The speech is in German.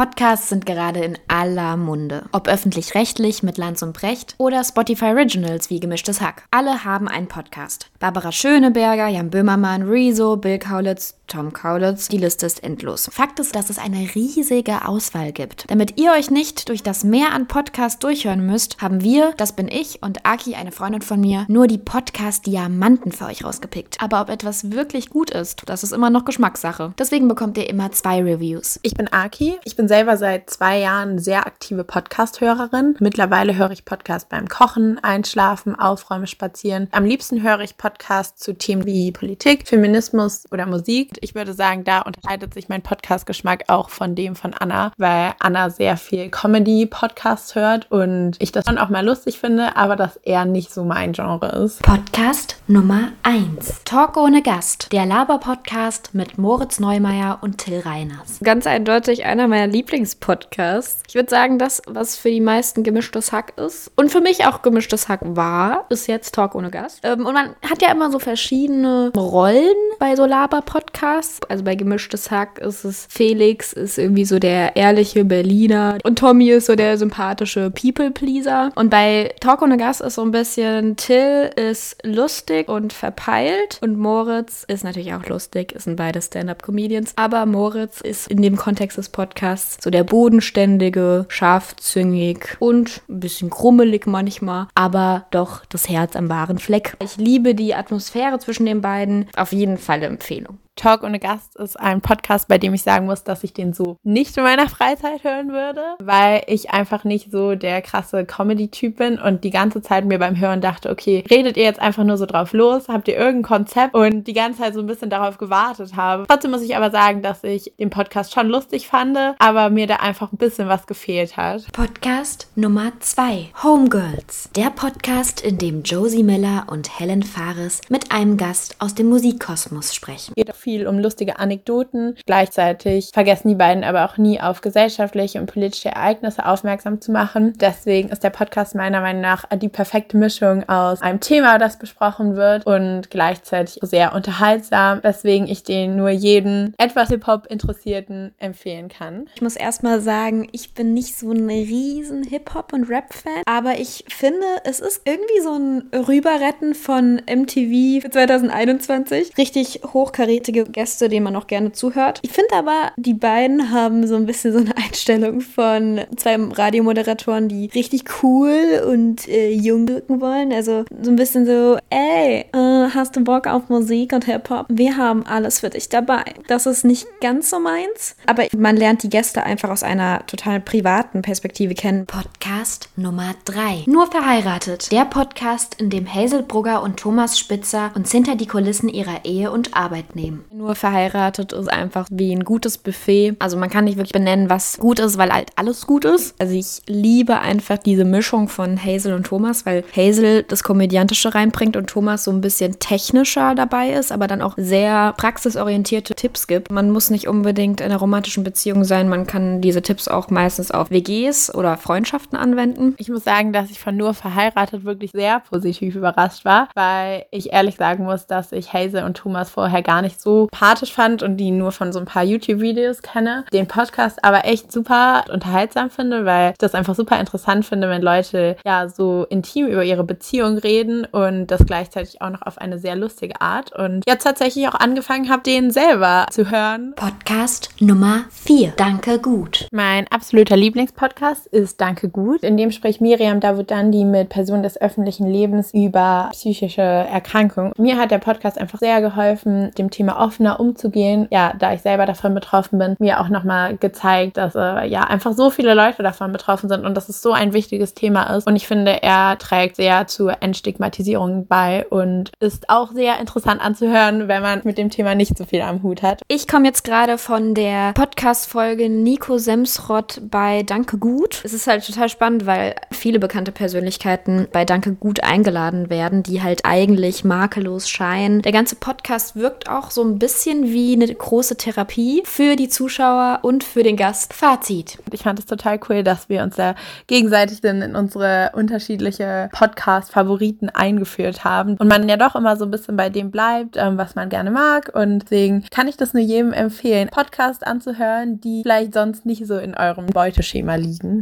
Podcasts sind gerade in aller Munde. Ob öffentlich-rechtlich mit Lanz und Brecht oder Spotify Originals wie Gemischtes Hack. Alle haben einen Podcast. Barbara Schöneberger, Jan Böhmermann, Rezo, Bill Kaulitz, Tom Kaulitz. Die Liste ist endlos. Fakt ist, dass es eine riesige Auswahl gibt. Damit ihr euch nicht durch das Meer an Podcasts durchhören müsst, haben wir, das bin ich und Aki, eine Freundin von mir, nur die Podcast-Diamanten für euch rausgepickt. Aber ob etwas wirklich gut ist, das ist immer noch Geschmackssache. Deswegen bekommt ihr immer zwei Reviews. Ich bin Aki. Ich bin selber seit zwei Jahren sehr aktive Podcast-Hörerin. Mittlerweile höre ich Podcasts beim Kochen, Einschlafen, Aufräumen, Spazieren. Am liebsten höre ich Podcasts zu Themen wie Politik, Feminismus oder Musik ich würde sagen, da unterscheidet sich mein Podcast-Geschmack auch von dem von Anna, weil Anna sehr viel Comedy-Podcasts hört und ich das schon auch mal lustig finde, aber das eher nicht so mein Genre ist. Podcast Nummer 1. Talk ohne Gast. Der Laber-Podcast mit Moritz Neumeier und Till Reiners. Ganz eindeutig einer meiner Lieblingspodcasts. Ich würde sagen, das, was für die meisten gemischtes Hack ist und für mich auch gemischtes Hack war, ist jetzt Talk ohne Gast. Ähm, und man hat ja immer so verschiedene Rollen bei so Laber-Podcasts. Podcast. Also bei Gemischtes Hack ist es Felix, ist irgendwie so der ehrliche Berliner und Tommy ist so der sympathische People-Pleaser. Und bei Talk ohne Gast ist so ein bisschen Till ist lustig und verpeilt und Moritz ist natürlich auch lustig, sind beide Stand-Up-Comedians. Aber Moritz ist in dem Kontext des Podcasts so der bodenständige, scharfzüngig und ein bisschen krummelig manchmal, aber doch das Herz am wahren Fleck. Ich liebe die Atmosphäre zwischen den beiden. Auf jeden Fall Empfehlung. Talk ohne Gast ist ein Podcast, bei dem ich sagen muss, dass ich den so nicht in meiner Freizeit hören würde, weil ich einfach nicht so der krasse Comedy-Typ bin und die ganze Zeit mir beim Hören dachte, okay, redet ihr jetzt einfach nur so drauf los? Habt ihr irgendein Konzept? Und die ganze Zeit so ein bisschen darauf gewartet habe. Trotzdem muss ich aber sagen, dass ich den Podcast schon lustig fand, aber mir da einfach ein bisschen was gefehlt hat. Podcast Nummer 2. Homegirls. Der Podcast, in dem Josie Miller und Helen Fares mit einem Gast aus dem Musikkosmos sprechen. Jeder viel um lustige Anekdoten. Gleichzeitig vergessen die beiden aber auch nie auf gesellschaftliche und politische Ereignisse aufmerksam zu machen. Deswegen ist der Podcast meiner Meinung nach die perfekte Mischung aus einem Thema, das besprochen wird und gleichzeitig sehr unterhaltsam, weswegen ich den nur jeden etwas Hip-Hop Interessierten empfehlen kann. Ich muss erstmal sagen, ich bin nicht so ein riesen Hip-Hop und Rap-Fan, aber ich finde, es ist irgendwie so ein Rüberretten von MTV 2021. Richtig hochkarätige lustige Gäste, denen man auch gerne zuhört. Ich finde aber, die beiden haben so ein bisschen so eine Einstellung von zwei Radiomoderatoren, die richtig cool und äh, jung wirken wollen. Also so ein bisschen so, ey, äh, hast du Bock auf Musik und Hip-Hop? Wir haben alles für dich dabei. Das ist nicht ganz so meins, aber man lernt die Gäste einfach aus einer total privaten Perspektive kennen. Podcast Nummer 3. Nur verheiratet. Der Podcast, in dem Hazel Brugger und Thomas Spitzer uns hinter die Kulissen ihrer Ehe und Arbeit nehmen. Nur verheiratet ist einfach wie ein gutes Buffet. Also man kann nicht wirklich benennen, was gut ist, weil halt alles gut ist. Also ich liebe einfach diese Mischung von Hazel und Thomas, weil Hazel das Komödiantische reinbringt und Thomas so ein bisschen technischer dabei ist, aber dann auch sehr praxisorientierte Tipps gibt. Man muss nicht unbedingt in einer romantischen Beziehung sein. Man kann diese Tipps auch meistens auf WGs oder Freundschaften anwenden. Ich muss sagen, dass ich von nur verheiratet wirklich sehr positiv überrascht war, weil ich ehrlich sagen muss, dass ich Hazel und Thomas vorher gar nicht so sympathisch fand und die nur von so ein paar YouTube-Videos kenne. Den Podcast aber echt super unterhaltsam finde, weil ich das einfach super interessant finde, wenn Leute ja so intim über ihre Beziehung reden und das gleichzeitig auch noch auf eine sehr lustige Art. Und jetzt tatsächlich auch angefangen habe, den selber zu hören. Podcast Nummer 4. Danke gut. Mein absoluter Lieblingspodcast ist Danke gut. In dem spricht Miriam Davudandi mit Personen des öffentlichen Lebens über psychische Erkrankungen. Mir hat der Podcast einfach sehr geholfen, dem Thema offener umzugehen. Ja, da ich selber davon betroffen bin, mir auch nochmal gezeigt, dass äh, ja einfach so viele Leute davon betroffen sind und dass es so ein wichtiges Thema ist. Und ich finde, er trägt sehr zur Entstigmatisierung bei und ist auch sehr interessant anzuhören, wenn man mit dem Thema nicht so viel am Hut hat. Ich komme jetzt gerade von der Podcast-Folge Nico Semsrott bei Danke Gut. Es ist halt total spannend, weil viele bekannte Persönlichkeiten bei Danke Gut eingeladen werden, die halt eigentlich makellos scheinen. Der ganze Podcast wirkt auch so ein bisschen wie eine große Therapie für die Zuschauer und für den Gast. Fazit. Ich fand es total cool, dass wir uns da gegenseitig in unsere unterschiedliche Podcast-Favoriten eingeführt haben und man ja doch immer so ein bisschen bei dem bleibt, ähm, was man gerne mag. Und deswegen kann ich das nur jedem empfehlen, Podcast anzuhören, die vielleicht sonst nicht so in eurem Beuteschema liegen.